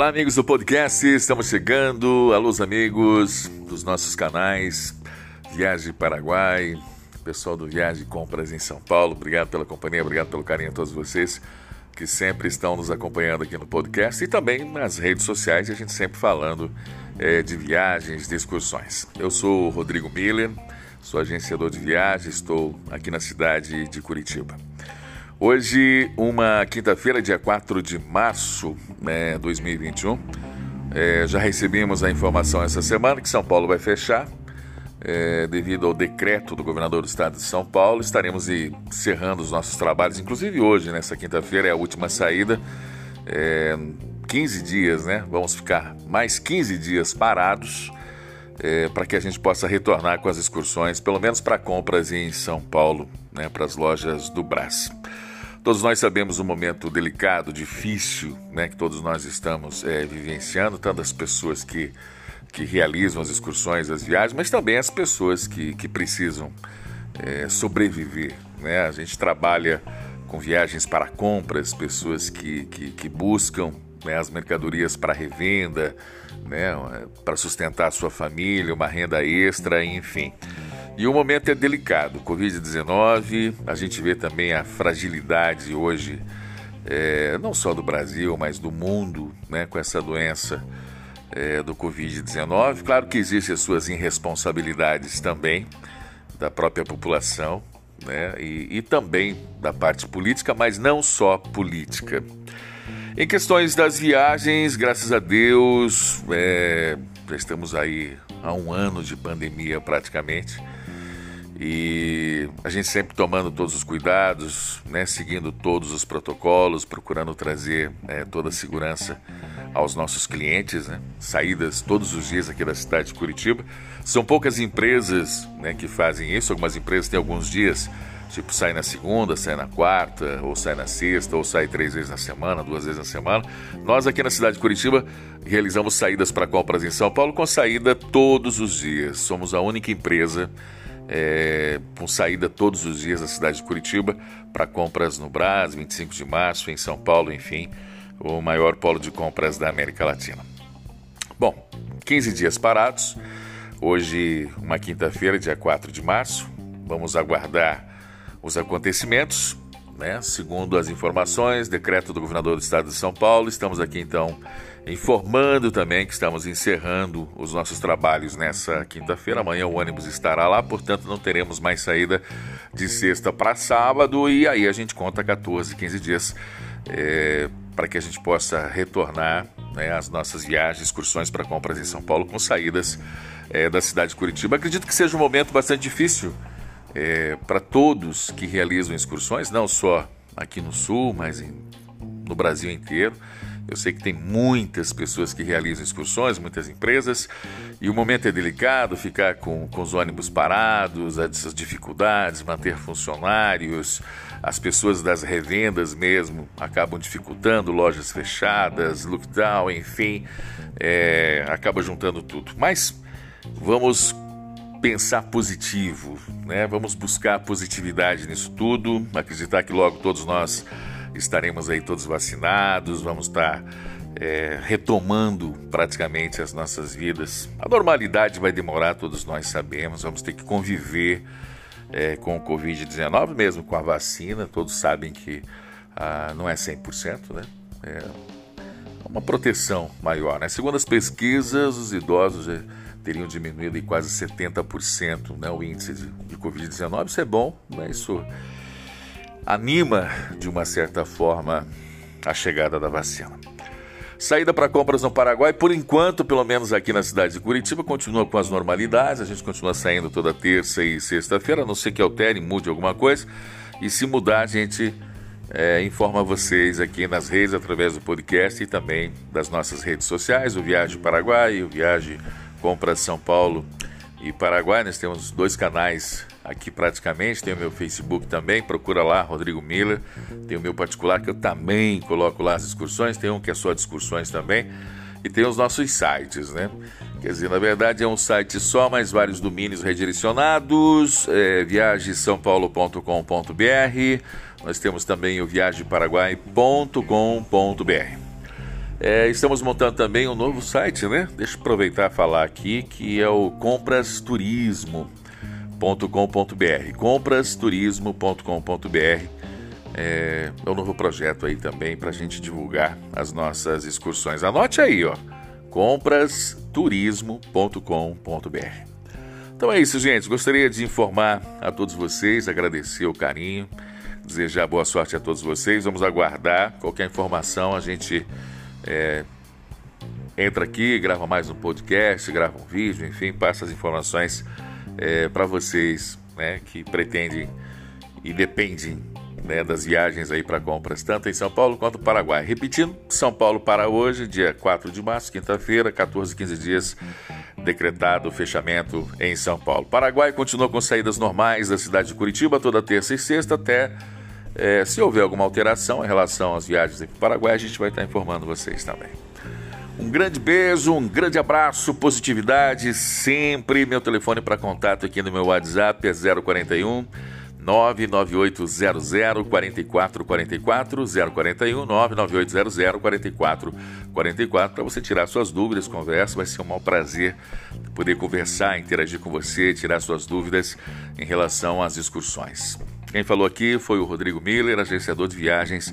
Olá, amigos do podcast, estamos chegando. Alô, amigos dos nossos canais Viagem Paraguai, pessoal do Viagem Compras em São Paulo. Obrigado pela companhia, obrigado pelo carinho a todos vocês que sempre estão nos acompanhando aqui no podcast e também nas redes sociais, a gente sempre falando é, de viagens, de excursões. Eu sou o Rodrigo Miller, sou agenciador de viagens, estou aqui na cidade de Curitiba. Hoje, uma quinta-feira, dia 4 de março de né, 2021, é, já recebemos a informação essa semana que São Paulo vai fechar. É, devido ao decreto do governador do estado de São Paulo, estaremos encerrando os nossos trabalhos, inclusive hoje, nessa quinta-feira, é a última saída. É, 15 dias, né? Vamos ficar mais 15 dias parados é, para que a gente possa retornar com as excursões, pelo menos para compras em São Paulo, né? Para as lojas do Brás. Todos nós sabemos o momento delicado, difícil, né, que todos nós estamos é, vivenciando, tanto as pessoas que, que realizam as excursões, as viagens, mas também as pessoas que, que precisam é, sobreviver. Né? A gente trabalha com viagens para compras, pessoas que, que, que buscam né, as mercadorias para revenda, né, para sustentar a sua família, uma renda extra, enfim. E o momento é delicado. Covid-19, a gente vê também a fragilidade hoje, é, não só do Brasil, mas do mundo, né, com essa doença é, do Covid-19. Claro que existem as suas irresponsabilidades também da própria população, né, e, e também da parte política, mas não só política. Em questões das viagens, graças a Deus, é, já estamos aí há um ano de pandemia praticamente. E a gente sempre tomando todos os cuidados, né, seguindo todos os protocolos, procurando trazer é, toda a segurança aos nossos clientes, né, saídas todos os dias aqui da cidade de Curitiba. São poucas empresas né, que fazem isso, algumas empresas têm alguns dias, tipo sai na segunda, sai na quarta, ou sai na sexta, ou sai três vezes na semana, duas vezes na semana. Nós aqui na cidade de Curitiba realizamos saídas para compras em São Paulo com saída todos os dias. Somos a única empresa é, com saída todos os dias da cidade de Curitiba para compras no Brás, 25 de março, em São Paulo, enfim, o maior polo de compras da América Latina. Bom, 15 dias parados, hoje, uma quinta-feira, dia 4 de março, vamos aguardar os acontecimentos. Né? Segundo as informações, decreto do governador do estado de São Paulo, estamos aqui então Informando também que estamos encerrando os nossos trabalhos nessa quinta-feira. Amanhã o ônibus estará lá, portanto não teremos mais saída de sexta para sábado e aí a gente conta 14, 15 dias é, para que a gente possa retornar né, às nossas viagens, excursões para compras em São Paulo com saídas é, da cidade de Curitiba. Acredito que seja um momento bastante difícil é, para todos que realizam excursões, não só aqui no Sul, mas em, no Brasil inteiro. Eu sei que tem muitas pessoas que realizam excursões, muitas empresas, e o momento é delicado ficar com, com os ônibus parados, essas dificuldades, manter funcionários, as pessoas das revendas mesmo acabam dificultando, lojas fechadas, lockdown, enfim, é, acaba juntando tudo. Mas vamos pensar positivo, né? Vamos buscar positividade nisso tudo, acreditar que logo todos nós estaremos aí todos vacinados, vamos estar é, retomando praticamente as nossas vidas. A normalidade vai demorar, todos nós sabemos, vamos ter que conviver é, com o Covid-19, mesmo com a vacina, todos sabem que ah, não é 100%, né? É uma proteção maior, né? Segundo as pesquisas, os idosos já teriam diminuído em quase 70% né, o índice de, de Covid-19, isso é bom, mas isso anima de uma certa forma a chegada da vacina. Saída para compras no Paraguai, por enquanto, pelo menos aqui na cidade de Curitiba, continua com as normalidades. A gente continua saindo toda terça e sexta-feira, a não ser que altere, mude alguma coisa. E se mudar, a gente é, informa vocês aqui nas redes, através do podcast e também das nossas redes sociais, o Viagem Paraguai, o Viagem Compras São Paulo e Paraguai. Nós temos dois canais aqui praticamente. Tem o meu Facebook também, procura lá, Rodrigo Miller. Tem o meu particular que eu também coloco lá as excursões. Tem um que é só de excursões também. E tem os nossos sites, né? Quer dizer, na verdade é um site só, mas vários domínios redirecionados. É. Nós temos também o viageparaguai.com.br. É, estamos montando também um novo site, né? Deixa eu aproveitar e falar aqui que é o comprasturismo.com.br. Comprasturismo.com.br é, é um novo projeto aí também para a gente divulgar as nossas excursões. Anote aí, ó. comprasturismo.com.br. Então é isso, gente. Gostaria de informar a todos vocês, agradecer o carinho, desejar boa sorte a todos vocês. Vamos aguardar qualquer informação, a gente é, entra aqui, grava mais um podcast, grava um vídeo, enfim, passa as informações é, para vocês né, que pretendem e dependem né, das viagens aí para compras, tanto em São Paulo quanto Paraguai. Repetindo, São Paulo para hoje, dia 4 de março, quinta-feira, 14, 15 dias, decretado o fechamento em São Paulo. Paraguai continua com saídas normais da cidade de Curitiba toda terça e sexta até é, se houver alguma alteração em relação às viagens para o Paraguai, a gente vai estar informando vocês também. Um grande beijo, um grande abraço, positividade sempre. Meu telefone para contato aqui no meu WhatsApp é 041 99800 4444 041 99800 4444 para você tirar suas dúvidas, conversa, vai ser um maior prazer poder conversar, interagir com você, tirar suas dúvidas em relação às excursões. Quem falou aqui foi o Rodrigo Miller, agenciador de viagens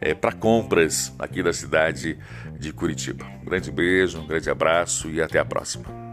é, para compras aqui da cidade de Curitiba. Um grande beijo, um grande abraço e até a próxima.